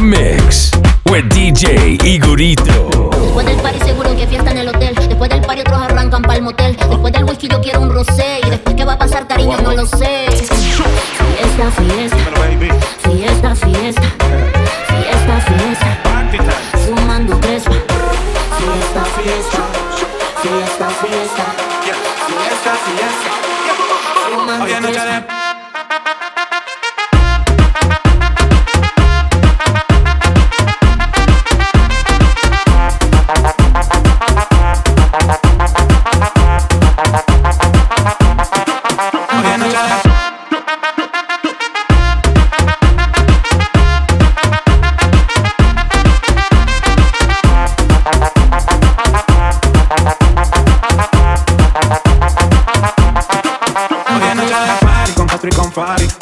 The mix with DJ Igorito. Después del party seguro que fiesta en el hotel. Después del party otros arrancan pa'l motel. Después del whisky yo quiero un rosé. Y después qué va a pasar, cariño, no lo sé. Fiesta, fiesta. Fiesta, fiesta. Fiesta, fiesta. Fumando crespa. Fiesta, fiesta. Fiesta, fiesta. Fiesta, fiesta. Fumando Hoy es noche crespa. body.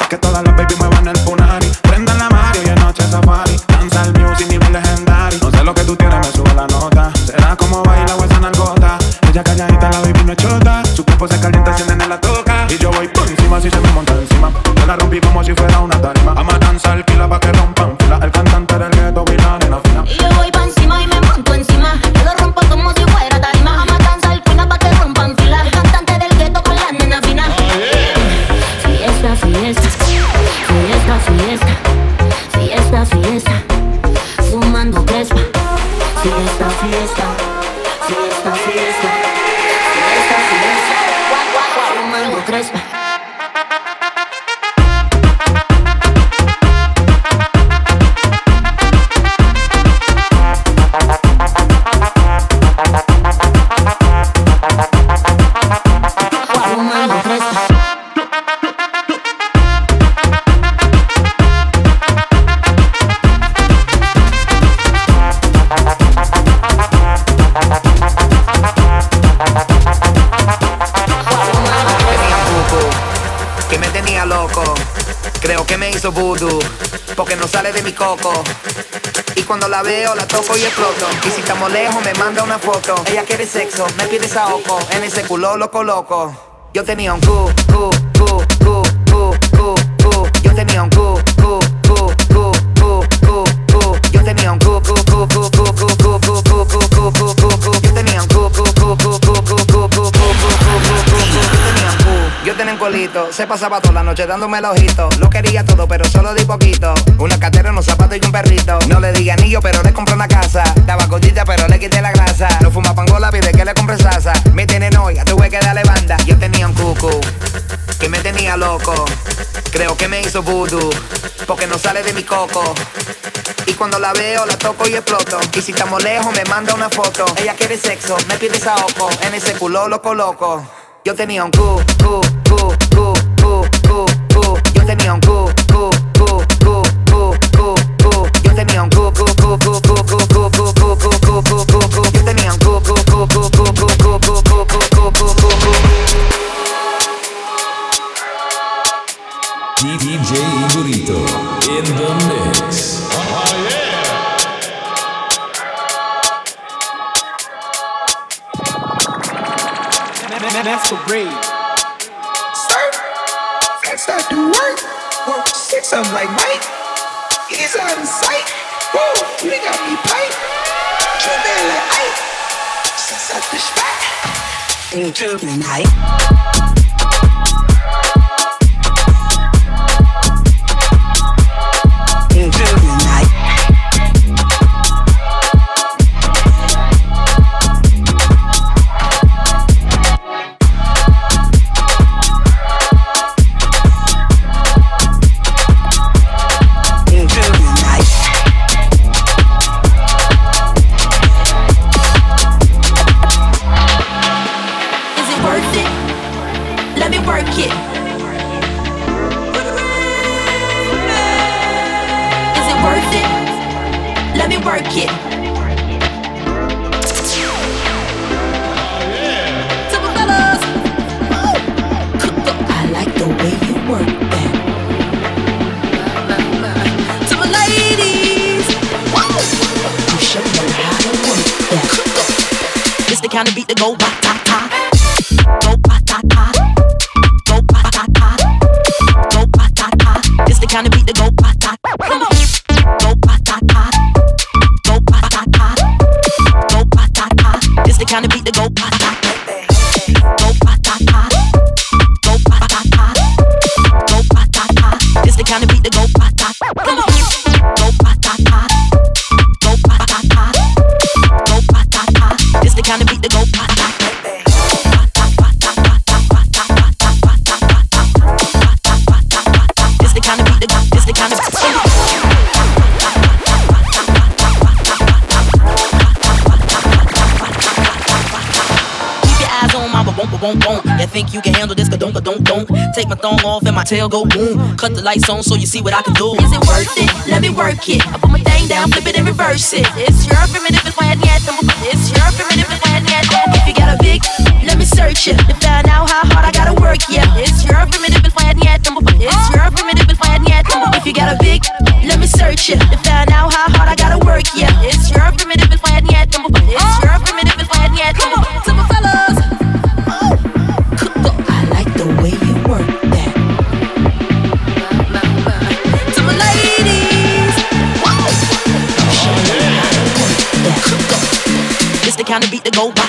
whisper. La toco y exploto. Y si estamos lejos, me manda una foto. Ella quiere sexo, me pide saoco. En ese culo loco loco. Yo tenía un cu, se pasaba toda la noche dándome el ojito. Lo quería todo, pero solo di poquito. Una cartera, unos zapatos y un perrito. No le di anillo, pero le compré una casa. Estaba gordita, pero le quité la grasa. No fuma pangola, pide que le compre salsa. Me tiene noia, tuve que darle banda. Yo tenía un cucu que me tenía loco. Creo que me hizo voodoo, porque no sale de mi coco. Y cuando la veo, la toco y exploto. Y si estamos lejos, me manda una foto. Ella quiere sexo, me pide saoco. En ese culo loco loco. Yo tenía un cu, sight. He's on sight. Woo, you got me pipe. Dripping like I. Since I fish back, ain't dripping like. Dripping. time to beat the go. Rock, boom boom. You think you can handle this? Don't don't don't. Take my thong off and my tail go boom. Cut the lights on so you see what I can do. Is it worth it? Let me work it. I put my thing down, flip it and reverse it. It's your primitive if I yet. It's your primitive if I yet. If you got a big, let me search it to find out how hard I gotta work. Yeah, it's your primitive if I yet. It's your primitive if I yet. If you got a big, let me search it to find out how hard I gotta work. Yeah, it's your primitive if I yet. It's kind of beat that go ba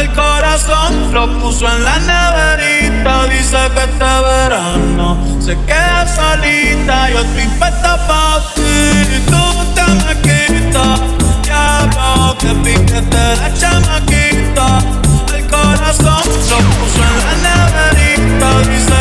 El corazón lo puso en la neverita. Dice que este verano se queda solita. Yo estoy puesta pa' ti, tú te me quitas. Diablo, que piquete la chamaquita. El corazón lo puso en la neverita. Dice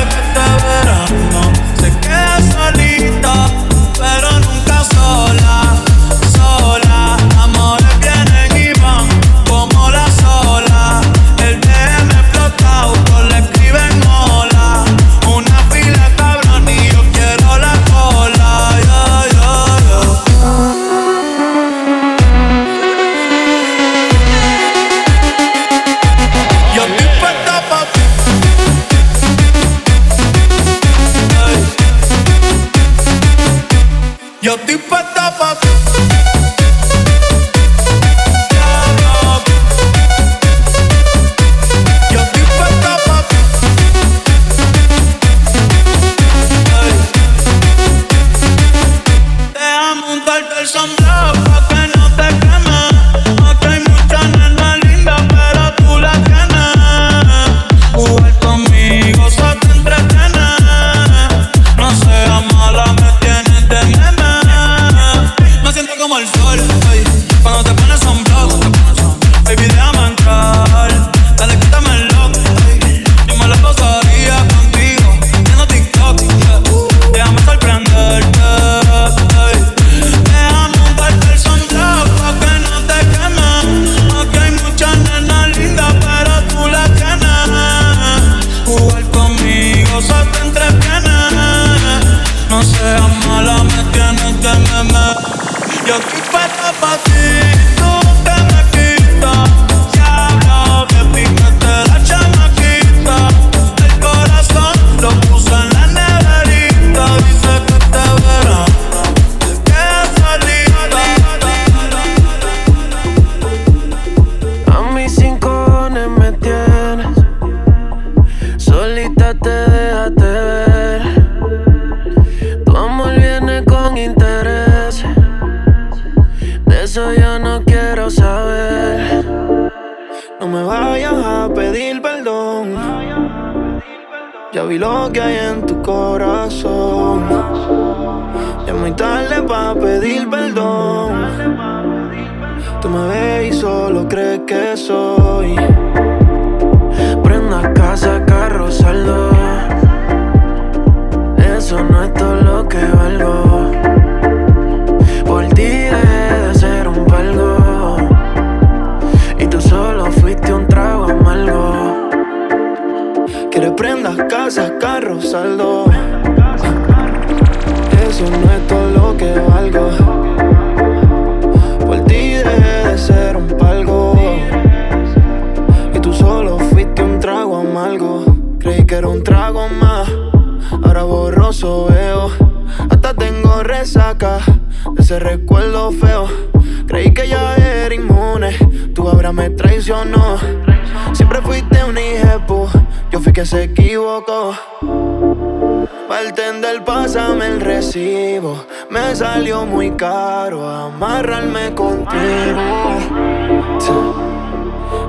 pásame el recibo. Me salió muy caro amarrarme contigo.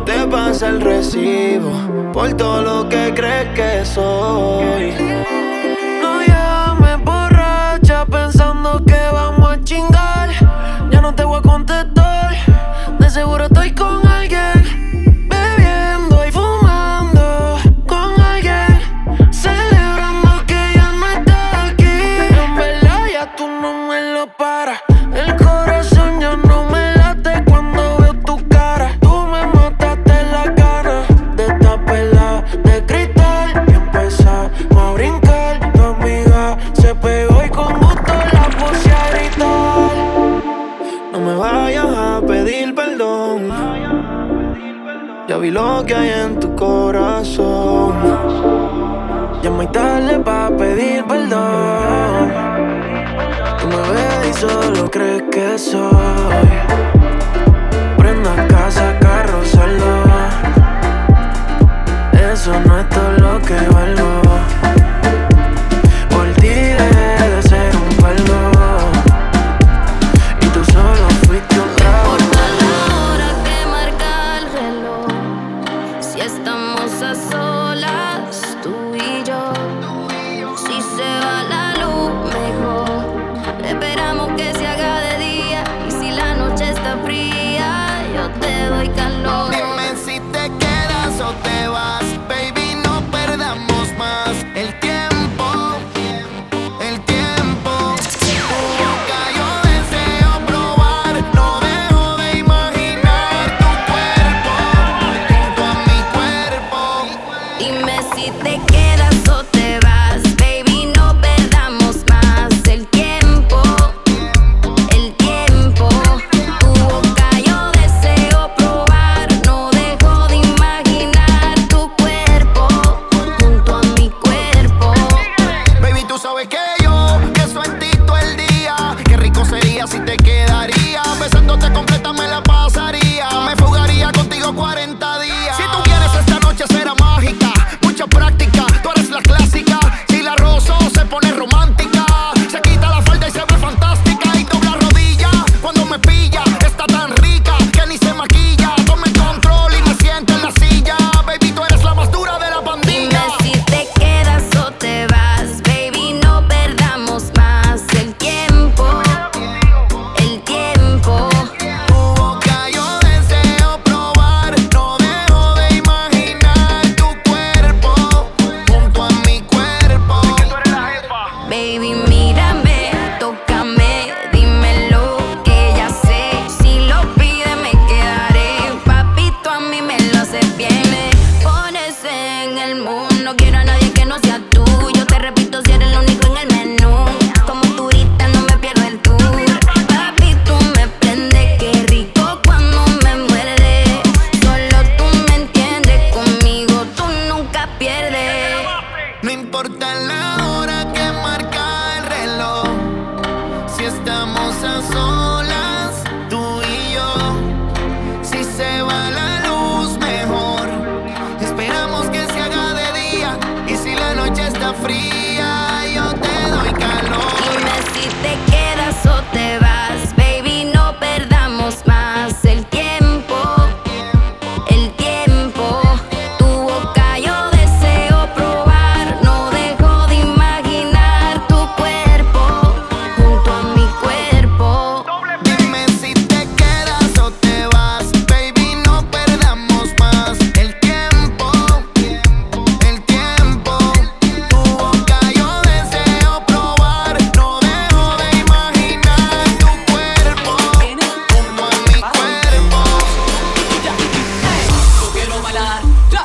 Te pasa el recibo por todo lo que crees que soy. No llame borracha pensando que vamos a chingar. Ya no te voy a contestar. De seguro estoy con que hay en tu corazón. Llama y dale pa' pedir perdón. Tú me ves y solo crees que soy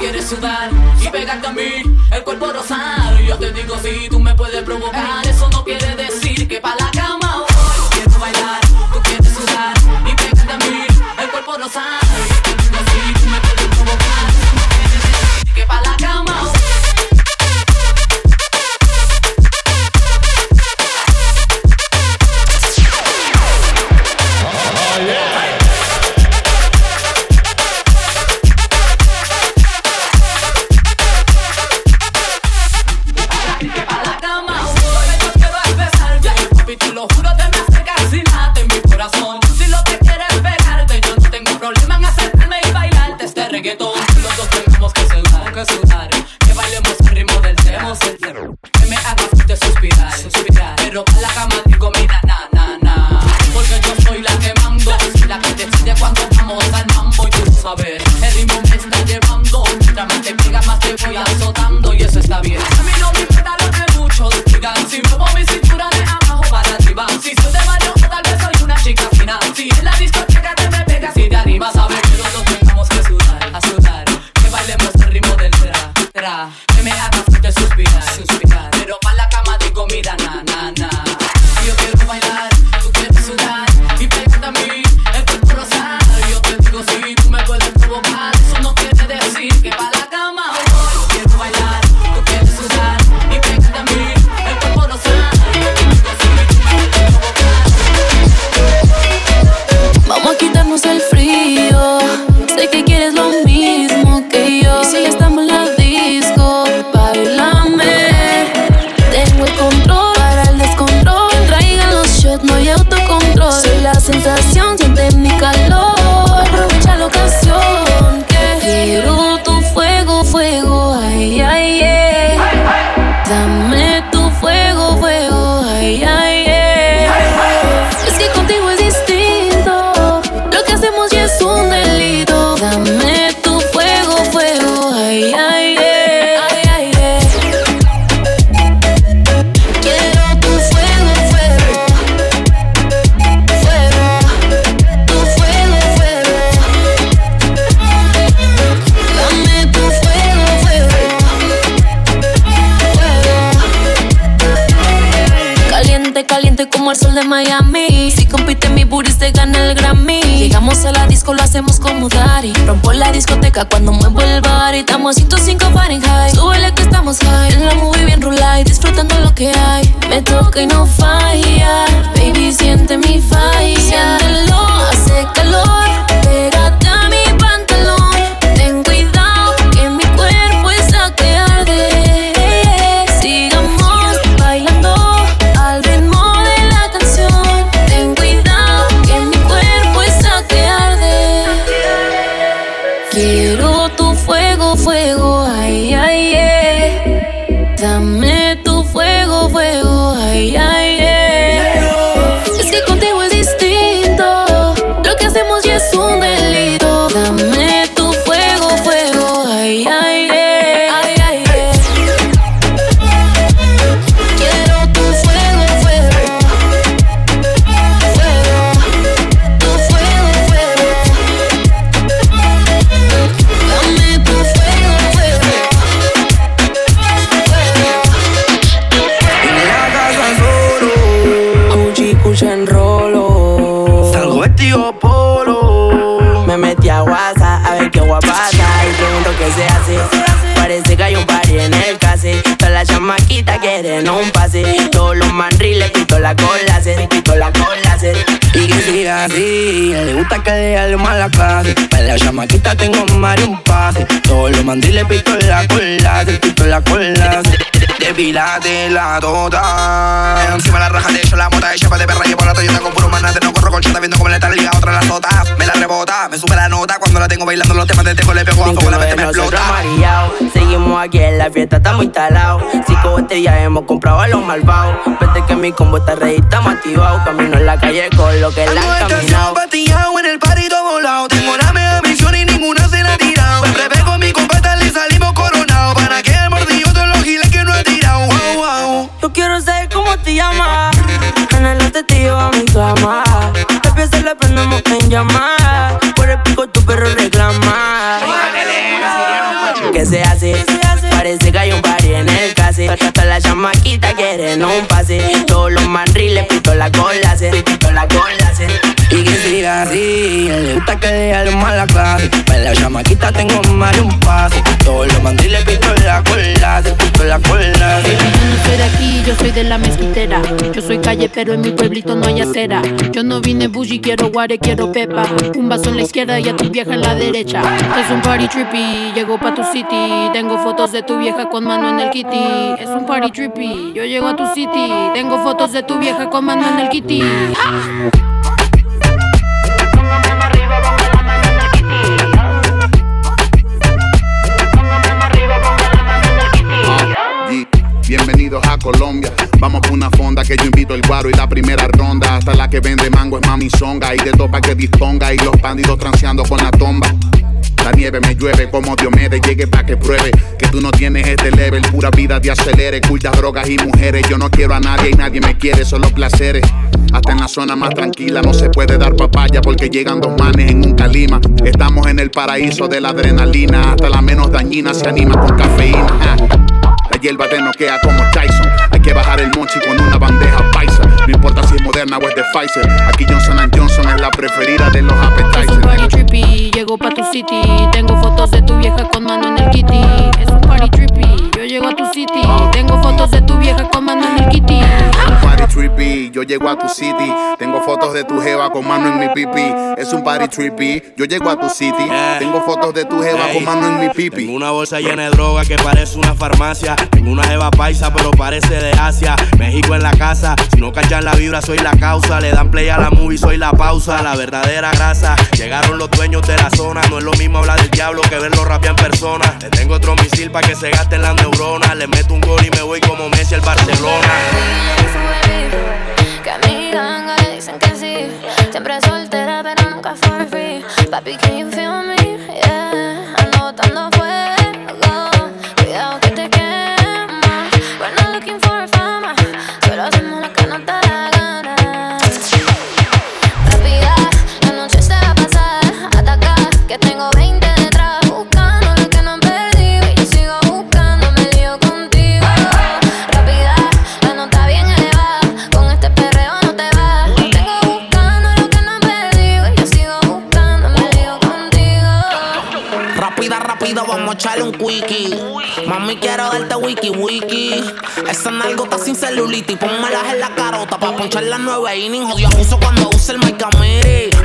quieres sudar y pegarte a mí, el cuerpo rosado. Yo te digo si tú me puedes provocar. Cuando muevo el bar y estamos a 105 Fahrenheit. Súbele que estamos high, en la movie bien y disfrutando lo que hay. Me toca y no falla, así, le gusta que mal la clase. Para la chamaquita tengo más de un pase. Todos los mandriles pito la cola, se pito la cola. se. De depilate la tota. Encima la raja de hecho la mota, ella pa' de perra y por la Toyota con puro manate, no corro colchota viendo cómo le está liga otra la sota. Me la rebota, me sube la nota cuando la tengo bailando los temas de tengo le pego a fuego, la mente me explota. Seguimos aquí en la fiesta, estamos instalados. Cinco botellas hemos comprado a los malvados. Vete que mi combo está ready, estamos activados. Camino en la calle con lo que la han caminado. en el parito volado. Tengo la mega misión y ninguna se Tío a mi cama. Pepe se le prendemos en llamar. Por el pico tu perro reclama. ¿Qué se hace? Parece que hay un party en el case. Todas las chamaquitas quieren un pase. Todos los manriles pito la cola, se pito la cola, se. Y que siga así, le gusta que le haga mala clase. Para la chamaquita tengo más de un pase. Todos los mandiles la cola, se pito la cola. Yo soy de aquí, yo soy de la mezquitera. Yo soy calle, pero en mi pueblito no hay acera. Yo no vine bougie, quiero guare, quiero pepa. Un vaso en la izquierda y a tu vieja en la derecha. Es un party trippy, llego pa' tu city. Tengo fotos de tu vieja con mano en el kitty. Es un party trippy, yo llego a tu city. Tengo fotos de tu vieja con mano en el kitty. Y la primera ronda. Hasta la que vende mango es mami songa. Y de topa que disponga. Y los bandidos transeando con la tomba. La nieve me llueve como Diomedes, llegue pa' que pruebe que tú no tienes este level. Pura vida te acelere, cultas, drogas y mujeres. Yo no quiero a nadie y nadie me quiere, solo placeres. Hasta en la zona más tranquila no se puede dar papaya porque llegan dos manes en un calima. Estamos en el paraíso de la adrenalina. Hasta la menos dañina se anima con cafeína. La hierba te noquea como Tyson. Hay que bajar el mochi con una bandeja paisa. No importa si es moderna o es de Pfizer. Aquí Johnson Johnson es la preferida de los appetizers. Es un party trippy, llego pa' tu city. Tengo fotos de tu vieja con mano en el kitty. Es un party trippy, yo llego a tu city. Tengo fotos de tu vieja con mano en el kitty. Un party trippy, yo llego a tu city. Tengo fotos de tu jeva con mano en mi pipi. Es un party trippy, yo llego a tu city. Tengo fotos de tu jeva con mano en mi pipi. Tengo una bolsa llena de droga que parece una farmacia. Tengo una jeva paisa, pero parece de Asia. México en la casa, si no la vibra, soy la causa. Le dan play a la movie, soy la pausa. La verdadera grasa. Llegaron los dueños de la zona. No es lo mismo hablar del diablo que verlo rapear en persona. Le tengo otro misil para que se gasten las neuronas. Le meto un gol y me voy como Messi al Barcelona. Siempre soltera, pero nunca for. Papi, can you me? Echarle un quickie. Mami, quiero darte wiki wiki. Esa nalgota sin celulitis. Pónmelas en la carota pa' ponchar las nueve innings. Odio abuso cuando use el Mike.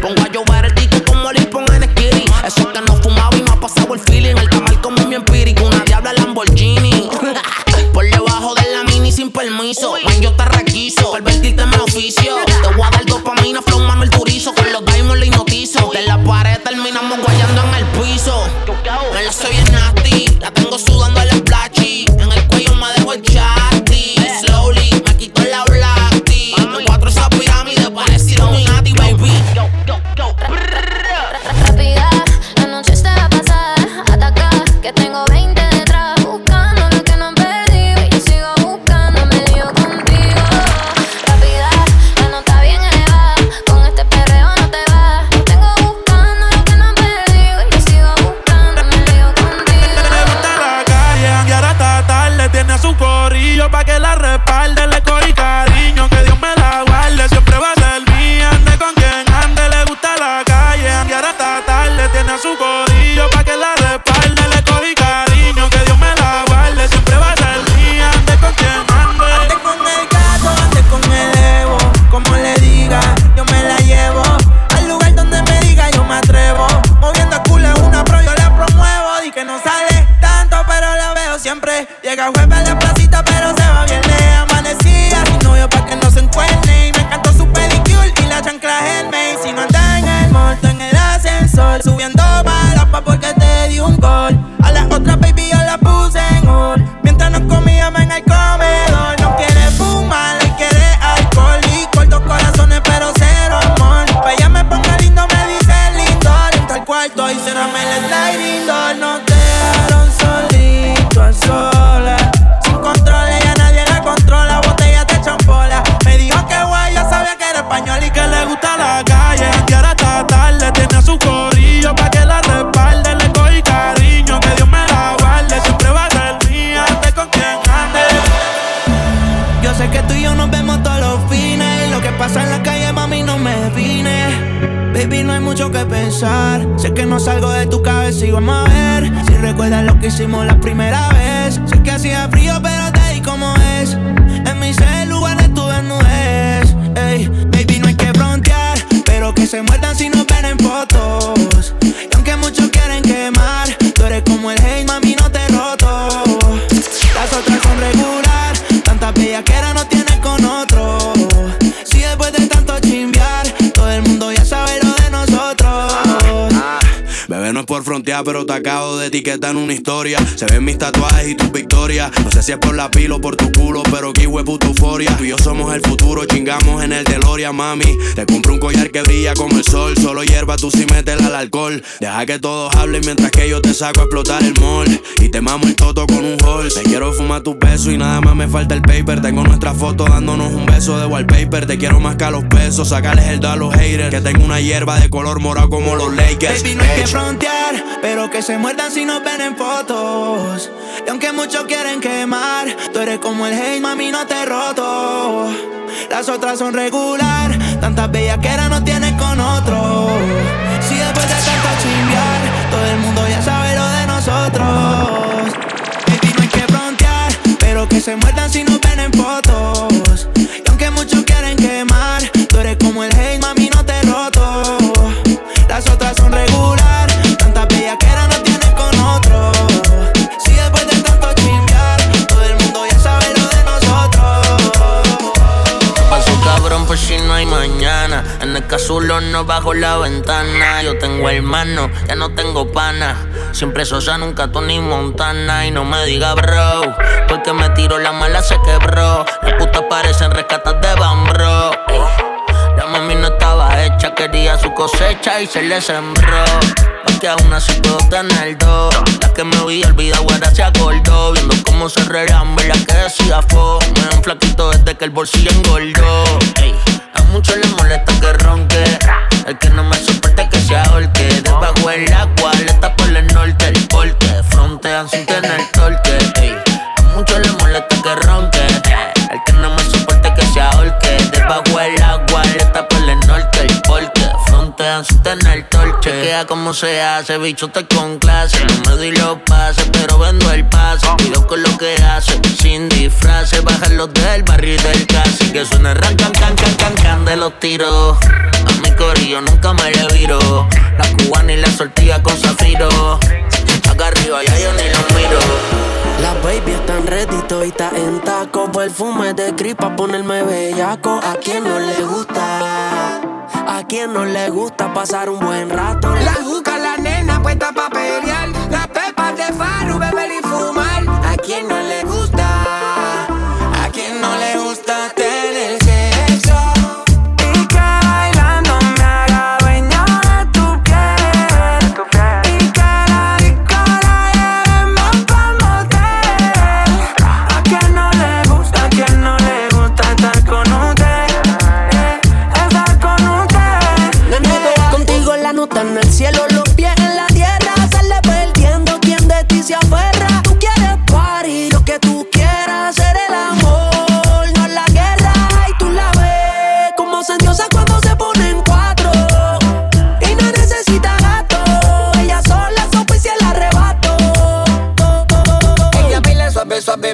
Pongo a llover el disco como Lispon en Skitty. Eso es que no fumaba y me ha pasado el feeling. El tamal como mi empírico. Una diabla Lamborghini. Por debajo de la mini sin permiso. Man, yo te requiso. Pervertirte en mi oficio. Te voy a dar dopamina, flow, mano, el turizo. Con los diamonds le hipnotizo. De la pared terminamos guayando en el piso. Me la soy bien nasty. La tengo sudando el splashy. En pero te acabo de etiquetar en una historia. Se ven mis tatuajes y tus victorias. No sé si es por la pila o por tu culo, pero que puta euforia. Tú y yo somos el futuro, chingamos en el Deloria, mami. Te compro un collar que brilla como el sol. Solo hierba, tú sí métela al alcohol. Deja que todos hablen mientras que yo te saco a explotar el mall. Y te mamo el toto con un hall. Te quiero fumar tus besos y nada más me falta el paper. Tengo nuestra foto dándonos un beso de wallpaper. Te quiero más que a los pesos, sacarles el do a los haters. Que tengo una hierba de color morado como los Lakers. Baby, no hay que frontear, pero que se muerdan si nos ven en fotos. Y aunque muchos quieren quemar, tú eres como el hate, mami, no te roto. Las otras son regular, tantas bellas que no tienes con otro. Si después de tanto chimbear, todo el mundo ya sabe lo de nosotros. Baby, no hay que frontear, pero que se muerdan si nos ven en fotos. Y aunque muchos En el casulo no bajo la ventana. Yo tengo hermano, ya no tengo pana. Siempre sosa, nunca Tony Montana. Y no me diga bro, porque me tiro la mala se quebró. Las putas parecen rescatas de Bambro. Quería su cosecha y se le sembró. Pa' que aún así puedo tener dos. La que me había olvidado ahora se acordó. Viendo cómo se rerambe la que decía fo. Me ven flaquito desde que el bolsillo engordó. Ey, a muchos les molesta que ronque. El que no me soporta que se ahorque. Debajo el agua, le está por el norte. El porte, frontean sin tener torque. Ey, a muchos les molesta que ronque. El que no me soporta que se ahorque. Debajo el frontean sin tener torche. Chequea cómo se hace, bicho, te con clase. No me doy los pases, pero vendo el pase. Cuidado con lo que hace, sin disfraces. Bajan los del barrio y del casi. Que suena ran, can, can, can, can, can de los tiros. A mi corillo nunca me le viro. La cubana y la sortilla con zafiro. Acá arriba ya yo ni lo miro. Las baby están ready, todita en taco. Perfume de gripa, ponerme bellaco. A quien no le gusta, a quien no le gusta pasar un buen rato. La juca, la nena puesta pa' pelear. Las pepas de faru, beber y fumar. ¿A quién no le gusta?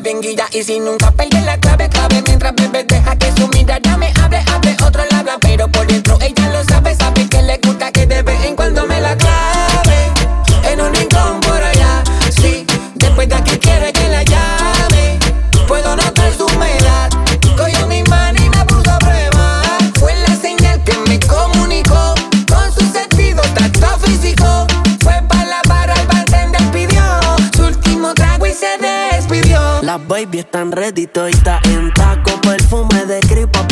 Bien guía. Y si nunca pierde la clave, clave Mientras bebe deja que su mirada me hable, hable baby están ready, todita en taco. Perfume de gripa,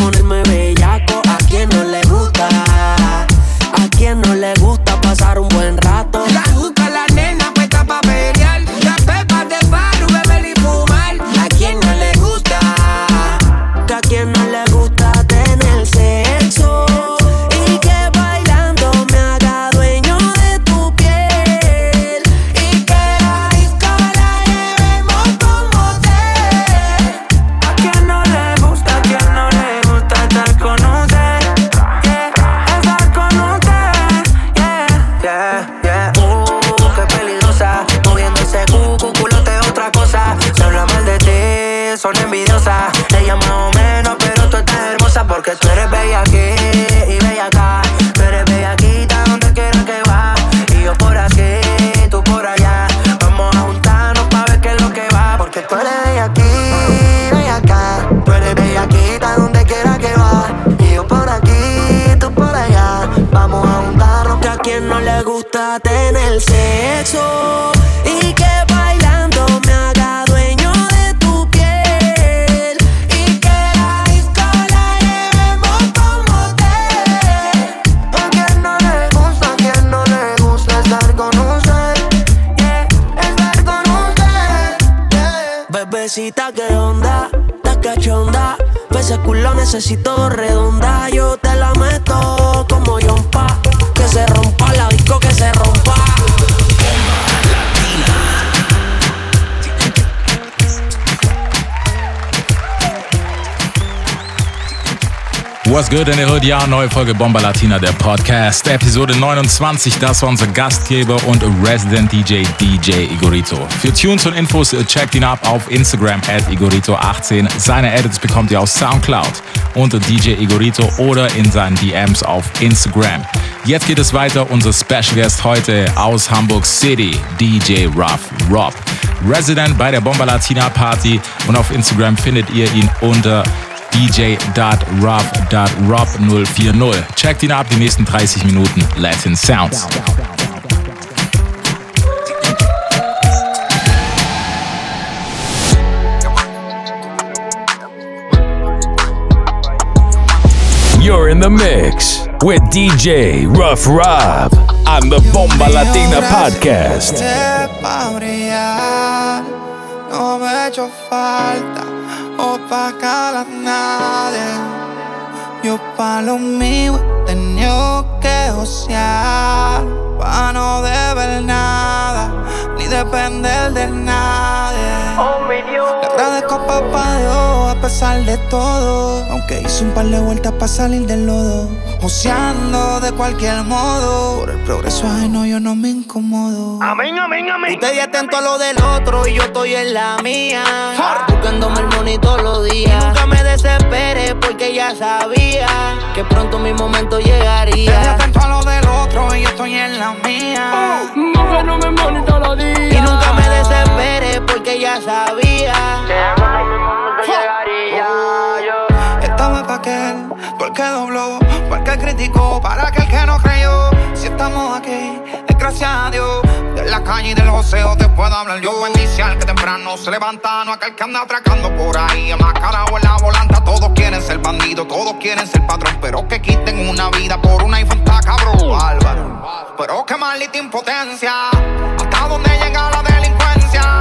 What's good in the Hood? Ja, neue Folge Bomber Latina, der Podcast. Episode 29, das war unser Gastgeber und Resident DJ DJ Igorito. Für Tunes und Infos äh, checkt ihn ab auf Instagram at Igorito18. Seine Edits bekommt ihr auf Soundcloud unter DJ Igorito oder in seinen DMs auf Instagram. Jetzt geht es weiter. Unser Special Guest heute aus Hamburg City, DJ Rough Rob. Resident bei der Bomber Latina Party und auf Instagram findet ihr ihn unter dj.rob.rob040. Checkt ihn ab, die nächsten 30 Minuten Latin Sounds. You're in the mix with DJ Rough Rob on the Bomba Latina podcast. No me ha hecho falta opacar a nadie. Yo pa' lo mío he tenido que josear, pa' no deber nada, ni depender de nadie. Le agradezco a papá Dios a pesar de todo, aunque hice un par de vueltas para salir del lodo. De cualquier modo, por el progreso ajeno yo no me incomodo. Amén, amén, amén. Usted ya atento a lo del otro y yo estoy en la mía. Buscándome el money todos los días. Y nunca me desespere porque ya sabía que pronto mi momento llegaría. Estoy atento a lo del otro y yo estoy en la mía. Buscándome el money todos los días. Y nunca me desespere porque ya sabía que pronto mi momento llegaría. Estaba pa' aquel, por el que dobló, que criticó, para aquel que no creyó. Si estamos aquí, es gracias a Dios. De la calle y del joseo te puedo hablar yo. Bendice que temprano se levanta, no aquel que anda atracando por ahí. Enmascarado en la volanta, todos quieren ser bandidos, todos quieren ser patrón. Pero que quiten una vida por una infanta, cabrón. Bárbaro. Pero qué maldita impotencia. Hasta dónde llega la delincuencia.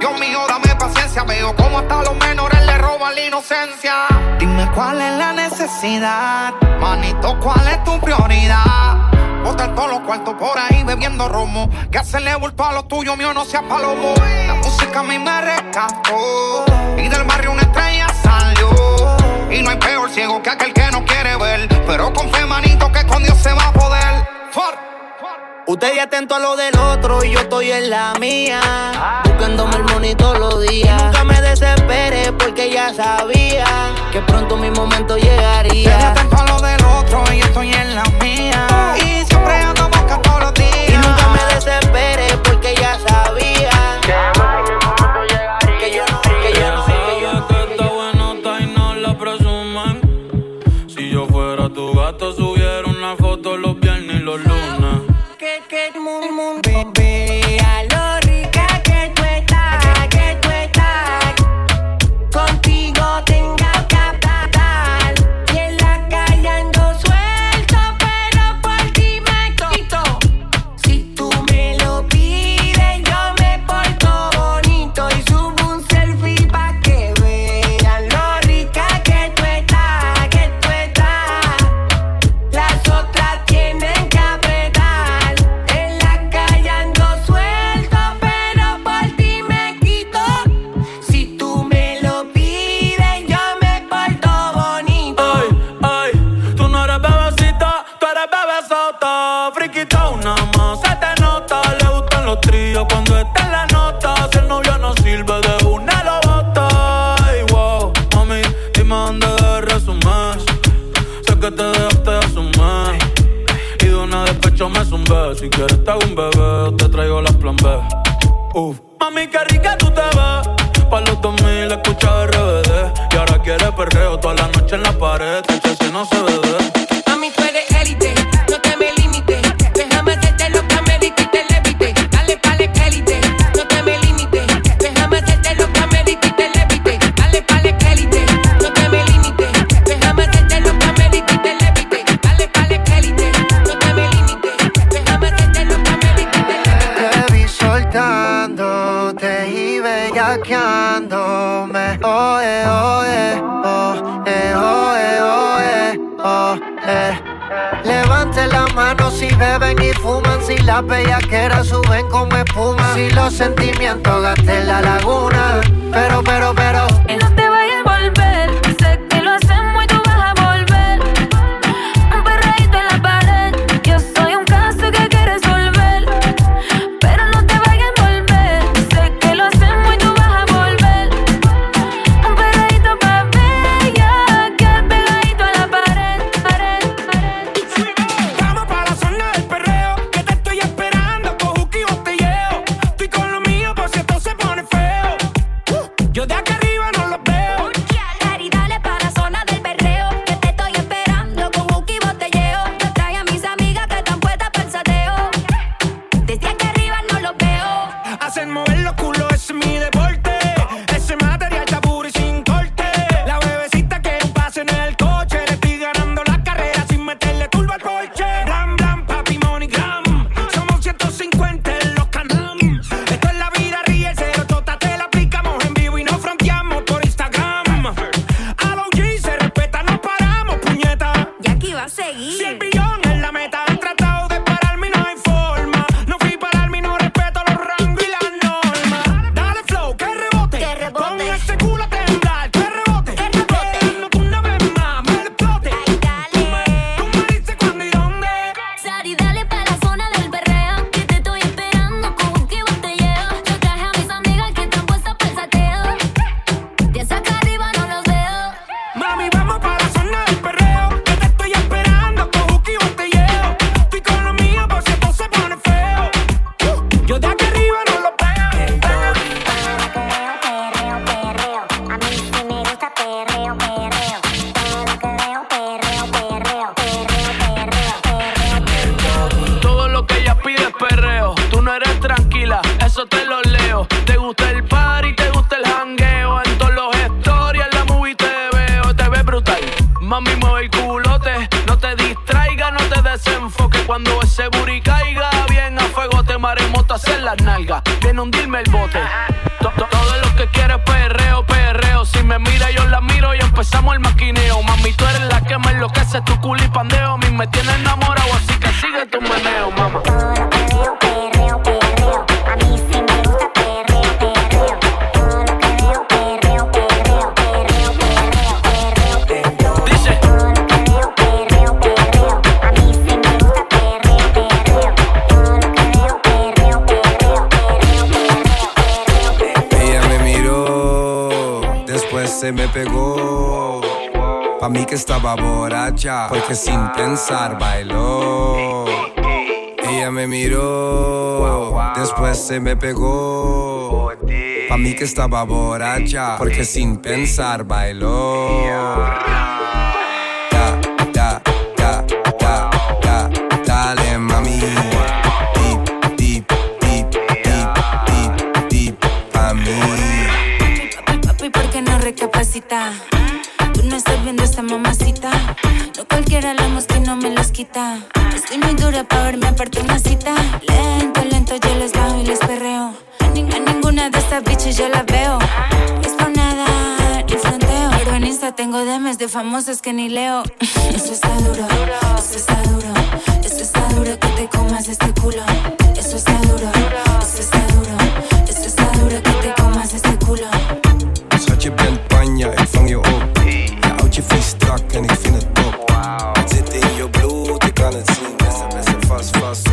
Dios mío, dame paciencia. Veo cómo hasta los menores le roban la inocencia. Dime cuál es la necesidad. Manito, cuál es tu prioridad. Botar todos los cuartos por ahí bebiendo romo. Que hacerle bulto a lo tuyo, mío, no sea palomo. La música a mí me rescató. Y del barrio una estrella salió. Y no hay peor ciego que aquel que no quiere ver. Pero con fe, manito, que con Dios se va a poder. Usted ya atento a lo del otro y yo estoy en la mía. Buscándome el money todos los días. Y nunca me desespere porque ya sabía que pronto mi momento llegaría. atento a lo del otro y yo estoy en la mía. quieres te hago un bebé, te traigo las plan B. Uf. Mami, qué rica tú te ves. Pa' los 2000 escucha RBD. Y ahora quieres perreo toda la noche en la pared. Este si no se ve oh, eh, oh, eh, oh, eh, oh, eh, oh, eh, oh, eh. Levanten las manos si beben y fuman, si las bellaqueras suben como espuma, si los sentimientos gasten la laguna, pero, pero, pero. Y no te vayas a volver. las nalgas, hundirme el bote. To Todo lo que quiero es perreo, perreo. Si me mira, yo la miro y empezamos el maquineo. Mami, tú eres la que me enloquece, tu culo y pandeo. A mí me tiene enamorado que estaba borracha, porque sin pensar bailó. Ella me miró, después se me pegó. Pa' mí que estaba borracha, porque sin pensar bailó. es que ni leo. Eso está duro, eso está duro, eso está duro que te comas este culo. Eso está duro, eso está duro, eso está duro que te comas este culo. Dus schat, je bent panja, ik vang je op. Je houdt je vis strak en ik vind het top. Het zit in je bloed, ik kan het zien. Vast, vast.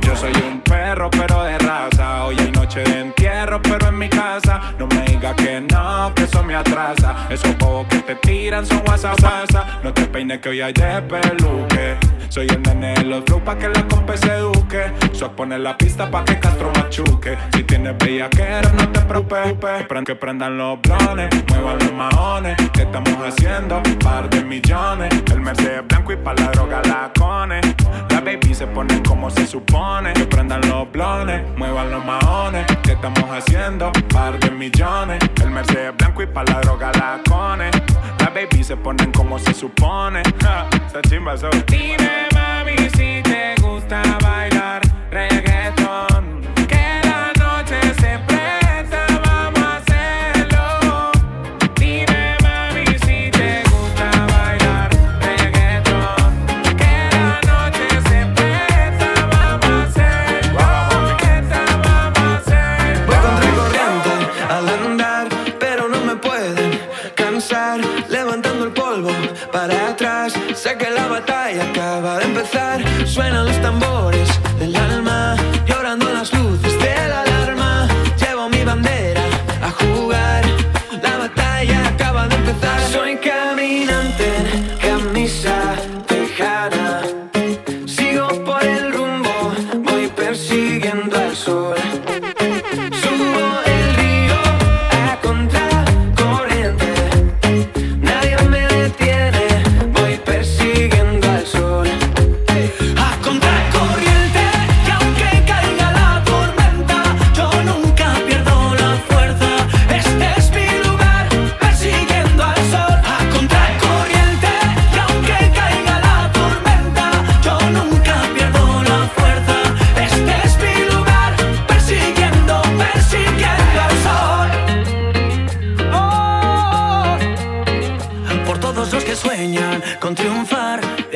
Yo soy un perro, pero de raza. Hoy hay noche de entierro, pero en mi casa. No me digas que no, que eso me atrasa. Eso poco te tiran son WhatsApp. No te peines que hoy hay despeluque. Soy el nene de los flow pa' que la compa se eduque. Suac pone la pista pa' que Castro machuque. Si tienes bellaquera, no te preocupes. Que prendan los blones, muevan los maones. ¿Qué estamos haciendo? Par de millones. El Mercedes blanco y pa' la droga la cone. La baby se ponen como se supone. Que prendan los blones, muevan los maones. ¿Qué estamos haciendo? Par de millones. El Mercedes blanco y pa' la droga la cone baby se ponen como se supone. Ja, chimba son. Dime, mami, si te gusta bailar. Suenan los tambores.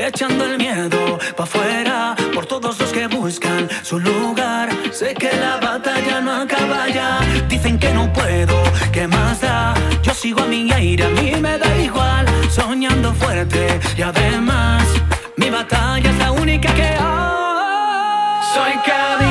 echando el miedo pa' afuera por todos los que buscan su lugar. Sé que la batalla no acaba ya. Dicen que no puedo, que más da. Yo sigo a mi aire, a mí me da igual. Soñando fuerte y además, mi batalla es la única que hay. Soy cada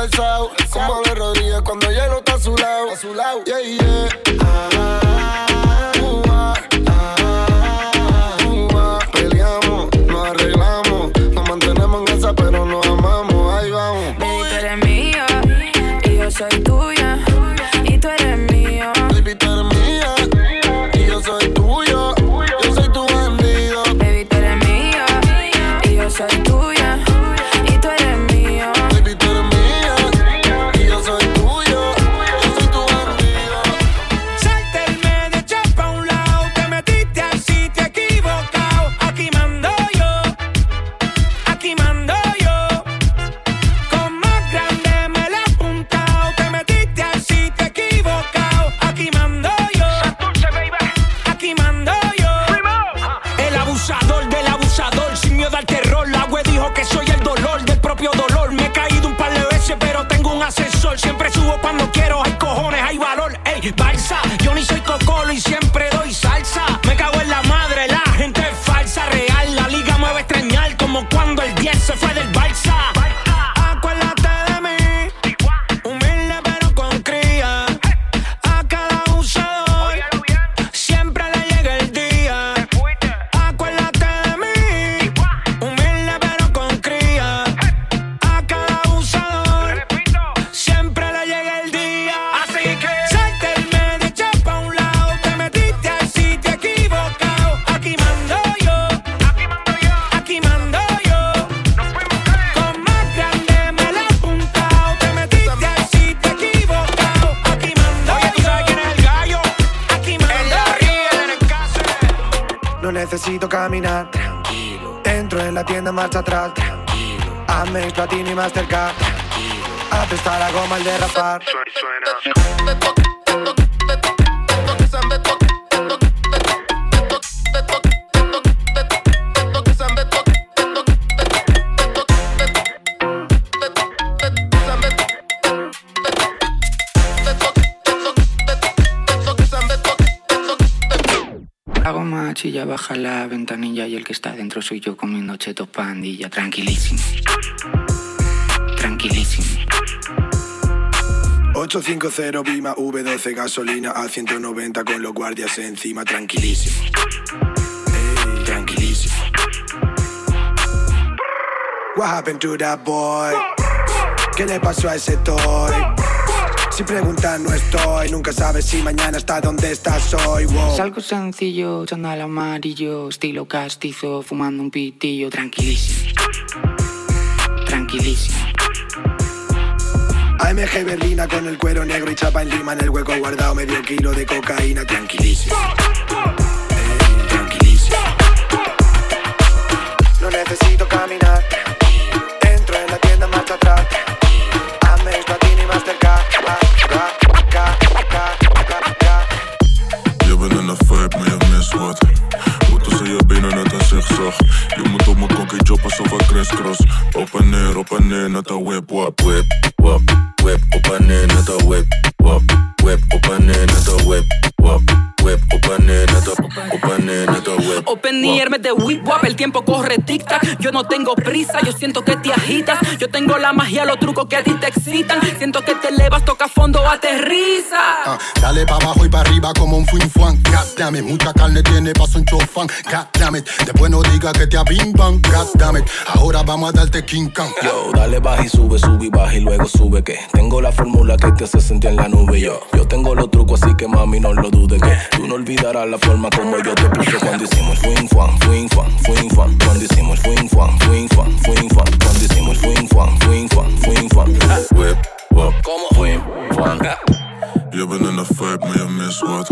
girls out. Necesito caminar, tranquilo. Entro en la tienda, marcha atrás, tranquilo. Amex, Platini, Mastercard, tranquilo. Apesta la goma al derrapar. La goma chilla, baja la ventanilla y el que está dentro soy yo comiendo chetos pandilla. Tranquilísimo. Tranquilísimo. 850 Bima V12 gasolina a 190 con los guardias encima, tranquilísimo. Tranquilísimo. What happened to that boy? ¿Qué le pasó a ese toy? Si preguntan no estoy, nunca sabes si mañana está donde estás hoy. Wow. Es algo sencillo, chandal amarillo, estilo castizo, fumando un pitillo. Tranquilísimo. Tranquilísimo. AMG Berlina con el cuero negro y chapa en lima en el hueco guardado medio kilo de cocaína, tranquilísimo. Tranquilísimo. No necesito caminar. Zigzag. Je moet op mijn kokkie chop alsof ik crisscross. Op en neer, op en neer, net een whip, wap, whip, wap, whip. Op en neer, net een whip, wap, whip. Op en neer, net een whip, wap, een whip. Open the air, de whip wap, el tiempo corre tic tac. Yo no tengo prisa, yo siento que te agitas. Yo tengo la magia, los trucos que a ti te excitan. Siento que te elevas, toca fondo, aterriza. Ah, dale pa' abajo y pa' arriba como un fuin fuan. God damn it, mucha carne tiene paso un chofán. God damn it, después no diga que te abimban. God damn it, ahora vamos a darte King Kong. Yo, dale baja y sube, sube y baja y luego sube que tengo la fórmula que te hace sentir en la nube. Yo, yo tengo los trucos así que mami no lo dudes que tú no olvidarás la forma como yo te puse cuando hicimos fuin fan, fuin fan, fuin fan. Cuando hicimos fuin fan, fuin fan, fuin fan. Cuando hicimos fuin fan, fuin fan, fuin fan. Whip, wap, ¿Cómo? Fuin fan. Je bent in de vibe, maar je mist wat.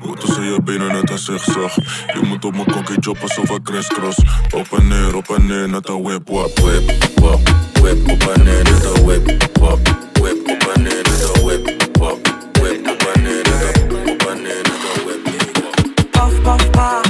Hoe tussen je benen net een zigzag. Je moet op mijn kokkie chop alsof ik crisscross. Op en neer, op en neer, net een whip, wap, whip, wap, whip. Op en neer, net een whip, wap, whip. Op en neer, Puff, puff,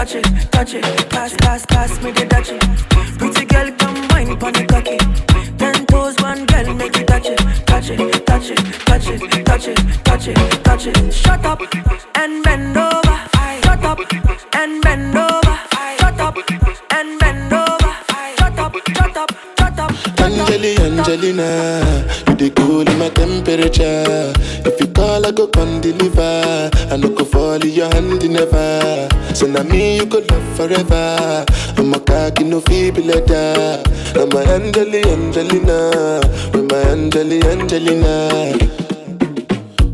touch it, touch it. Pass, pass, pass me the dutchie. Pretty girl, come wine pon the cocky. Ten toes, one girl, make it touch it, touch it, touch it, touch it, touch it, touch it, touch it. Shut up and bend over. Shut up and bend over. Shut up and bend over. Shut up, shut up, shut up. Angeli, Angelina, the cool in my temperature. If you call, I go come deliver. I no go fall in your hand never. So now me you could love forever. I'm a cocky no feeble letter. I'm a Angeli, Angelina, with my Angeli, Angelina.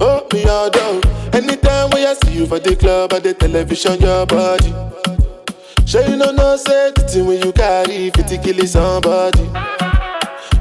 Oh, me all down. Anytime when I see you for the club or the television, your body. Sure you know no say when you carry 50 kill somebody.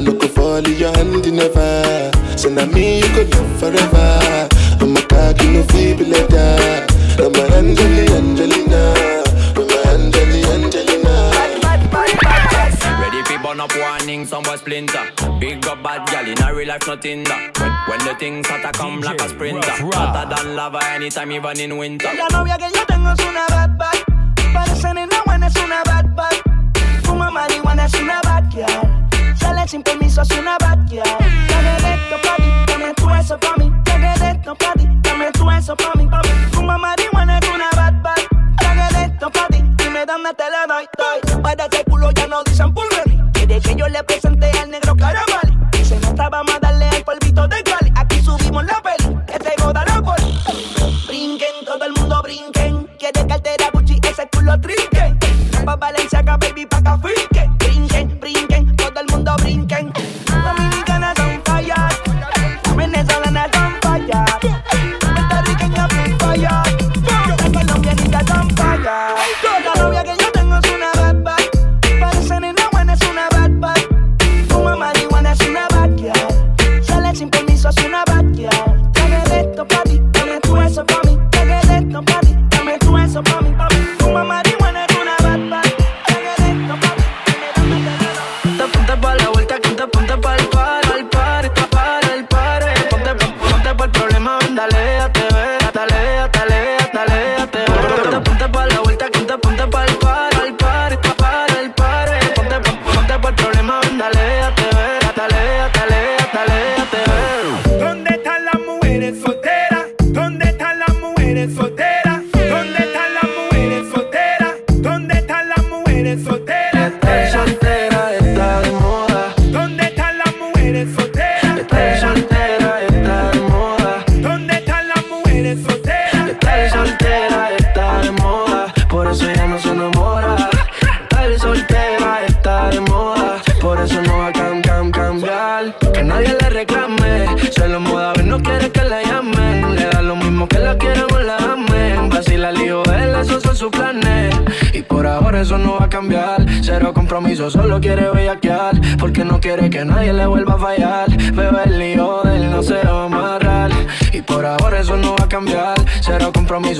I no go fall in your hand never. So now me you could love forever. I'm a cocky no feeble letter. I'm a Angelina, Angelina. I'm a Angelina, Angelina. Ready for burn up warning, some boy splinter. Big up bad gal in a real life, nothing that. When, when the things start to come like a sprinter. Hotter than lava anytime, even in winter. La novia que yo tengo es una bad bad. Parece nena buena, es una bad bad. Fuma marihuana, es una bad girl. Sin permiso, es una girl. Dame de esto pa' mí, dame tú eso pa' mí. Dame de esto pa' ti, dame tú eso pa' mí, pa'. Fuma marihuana, es una bad bad. Dame de esto pa' ti, dime dónde te la doy, doy. Para ese culo ya no dicen pulgari. Quiere que yo le presente al negro caramali. Dice no vamos a darle al polvito de Cali. Aquí subimos la peli, este goda la. Brinquen, todo el mundo brinquen. Quiere cartera Gucci, ese culo trinquen.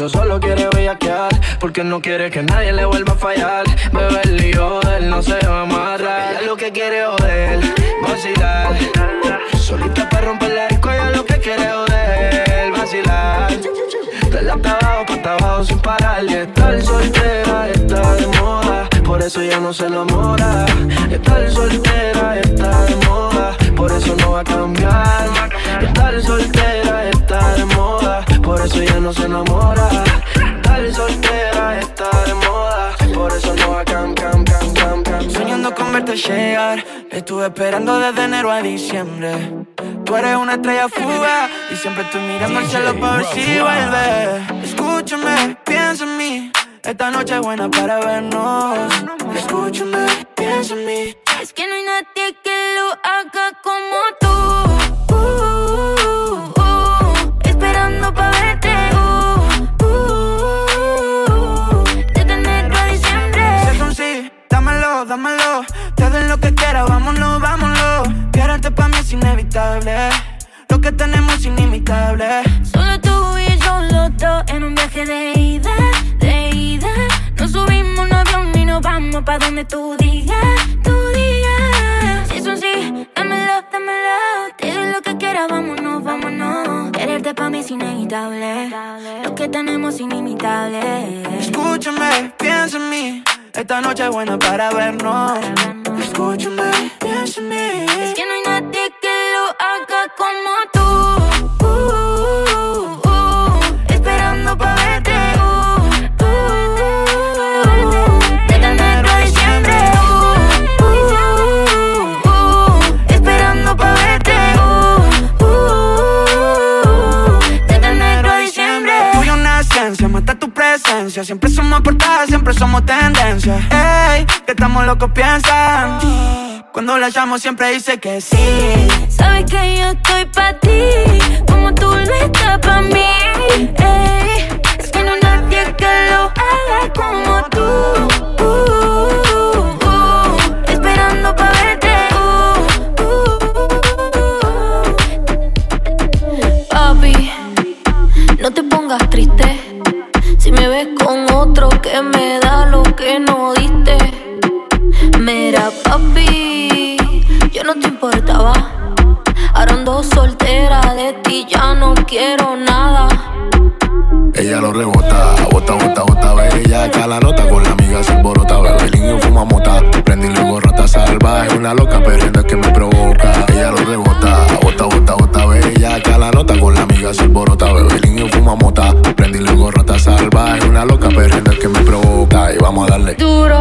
Compromiso, solo quiere bellaquear. Porque no quiere que nadie le vuelva a fallar. Hijo de él no se va a amarrar. Ella lo que quiere joder, vacilar. Solita para romper la disco, ella lo que quiere joder, vacilar. De la abajo, pa' abajo sin parar. Y estar soltera está de moda. Por eso ya no se enamora. Estar soltera está de moda. Por eso no va a cambiar. Estar soltera está de moda. Por eso ya no se enamora. Estar soltera está de moda. Por eso no va cam, cam, cam, cam, cam. Soñando con verte llegar, estuve esperando desde enero a diciembre. Tú eres una estrella fuga y siempre estoy mirando al cielo para ver si vuelve. Escúchame, piensa en mí. Esta noche es buena para vernos. Escúchame, piensa en mí. Es que no hay nadie que lo haga como tú. Vamos pa' donde tú digas, tú digas. Si es un sí, dámelo, dámelo. Doy lo que quieras, vámonos, vámonos. Quererte pa' mí es inevitable. Lo que tenemos es inimitable. Escúchame, piensa en mí. Esta noche es buena para vernos. Escúchame, piensa en mí. Es que no hay nadie que lo haga como tú. Siempre somos portadas, siempre somos tendencia. Ey, que estamos locos piensan. Cuando la llamo siempre dice que sí. Sabes que yo estoy pa' ti, como tú lo estás pa' mí. Ey, es que no hay nadie que lo haga como tú. Uh, papi, yo no te importaba. Ahora ando soltera, de ti ya no quiero nada. Ella lo rebota, bota, bota, bota, bella Acá la nota con la amiga se alborota Bebe el niño fuma mota. Prendí luego rata salvaje Una loca perdiendo es que me provoca. Ella lo rebota, bota, bota, bota, bella Acá la nota con la amiga se alborota Bebe el niño fuma mota. Prendí luego rata salvaje Una loca perdiendo es que me provoca. Y vamos a darle. Duro,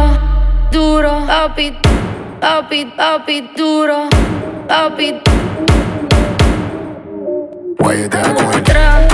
duro, papi, papi, papi, duro, papi. Guayetea con él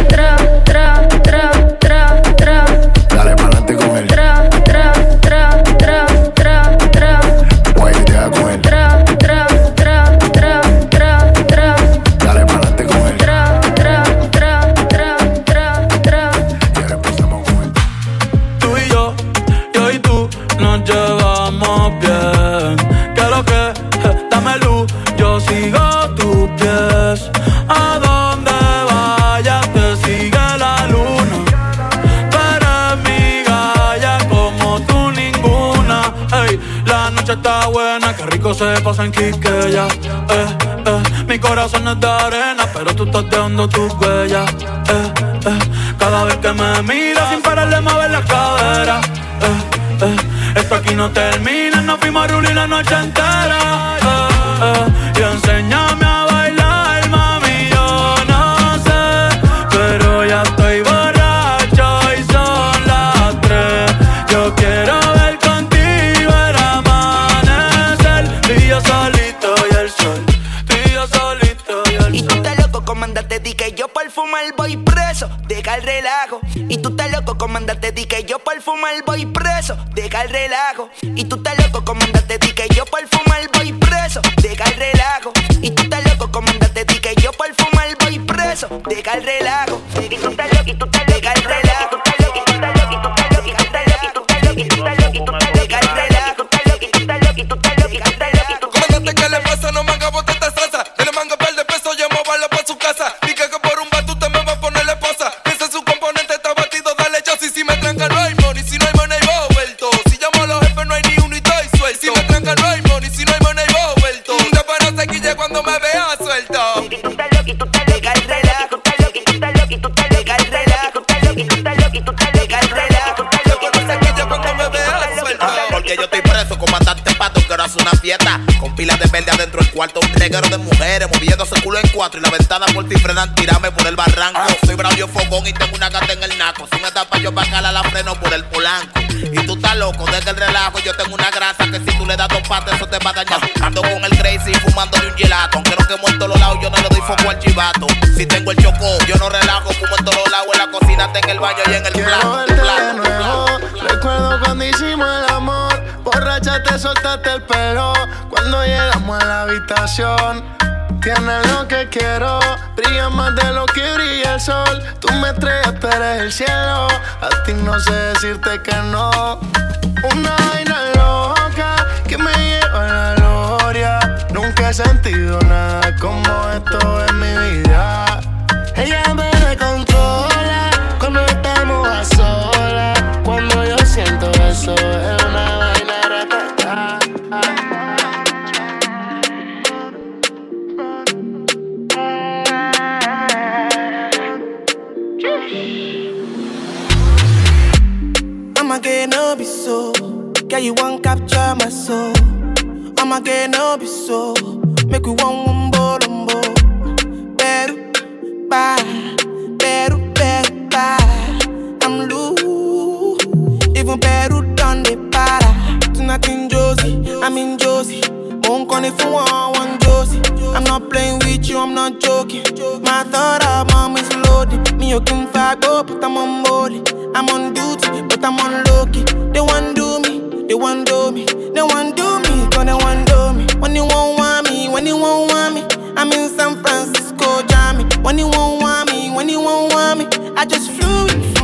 pasa en Quiqueya. Eh, eh, mi corazón es de arena, pero tú estás dejando tus huellas. Eh, eh, cada vez que me miras sin parar de mover la cadera. Eh, eh, esto aquí no termina, nos fuimos a rulir la noche entera. Adentro del cuarto, un reguero de mujeres Moviéndose el culo en cuatro y la ventana por ti frenan, tirame por el barranco. Soy bravio fogón y tengo una gata en el naco. Si me tapa yo bacala la freno por el polanco. Y tú estás loco, desde el relajo yo tengo una grasa Que si tú le das dos patas eso te va a dañar. Ando con el crazy fumándole un gelato. Aunque no quemo en todos lados yo no le doy foco al chivato. Si tengo el choco, yo no relajo Fumo en todos lados, en la cocina, hasta en el baño y en el plato, el plato, el plato. Recuerdo cuando hicimos el amor, borracha te soltaste el pelo. Cuando llegamos a la habitación, tienes lo que quiero, brilla más de lo que brilla el sol. Tú me estrellas, tú eres el cielo. A ti no sé decirte que no. Una vaina loca que me lleva a la gloria. Nunca he sentido nada como esto en mi vida. Ella me Get no be so. Girl, you want capture my soul. I'ma get no be so. Make we one umbo lumbo. Peru, bye. Peru, Peru, bye. I'm loose. Even Peru done the para. Tonight in Josie, Phone calling if you one Josie. I'm not playing with you, I'm not joking. My thought of mom is loaded. Me, you can fuck up, but I'm on molly. I'm on duty, but I'm on low. They want do me, they want do me, they want do me, Gonna want do me. When you won't want me, when you won't want me, I'm in San Francisco, Jammy. When you won't want me, when you won't want me, I just flew in.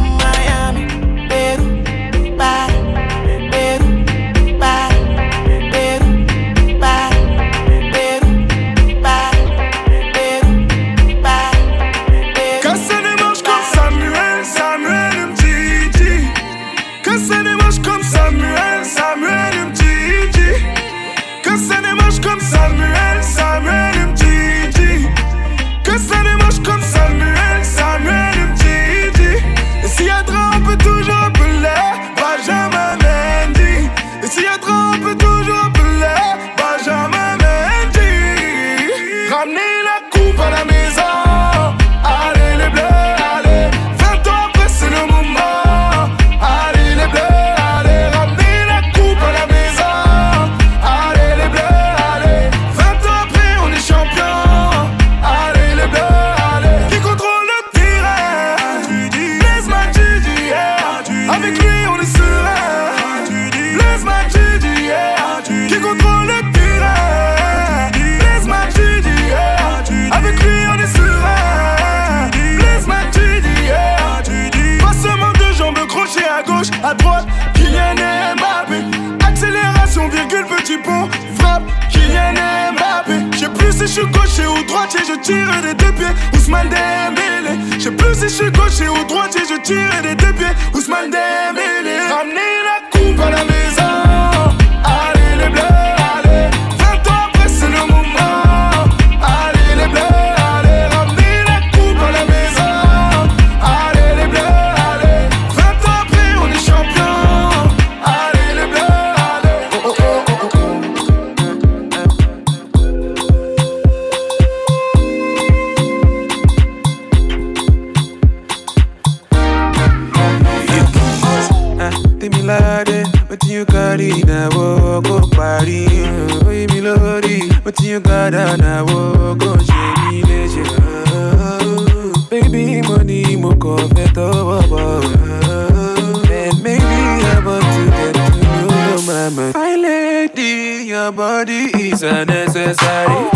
isso é necessário.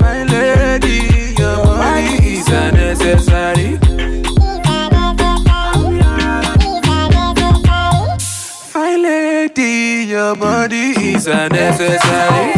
My lady, your is. My lady, your body is unnecessary.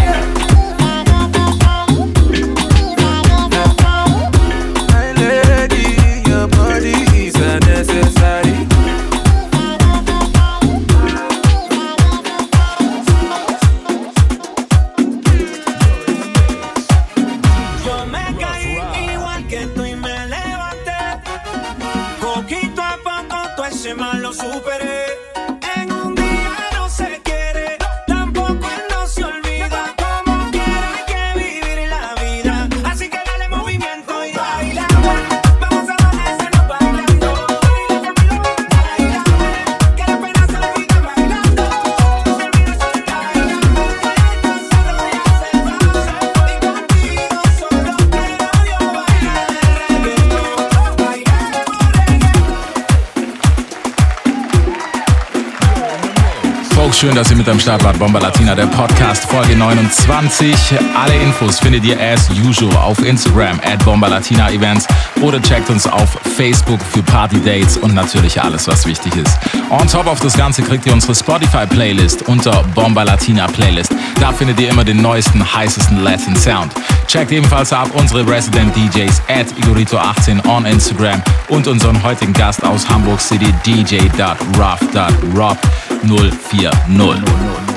am Start war Bomba Latina, der Podcast, Folge 29. Alle Infos findet ihr as usual auf Instagram at Bomba Latina Events oder checkt uns auf Facebook für Party-Dates und natürlich alles, was wichtig ist. On top of das Ganze kriegt ihr unsere Spotify-Playlist unter Bomba Latina Playlist. Da findet ihr immer den neuesten, heißesten Latin Sound. Checkt ebenfalls ab unsere Resident DJs at Igorito18 on Instagram und unseren heutigen Gast aus Hamburg City, DJ.Rough.Rob. 040.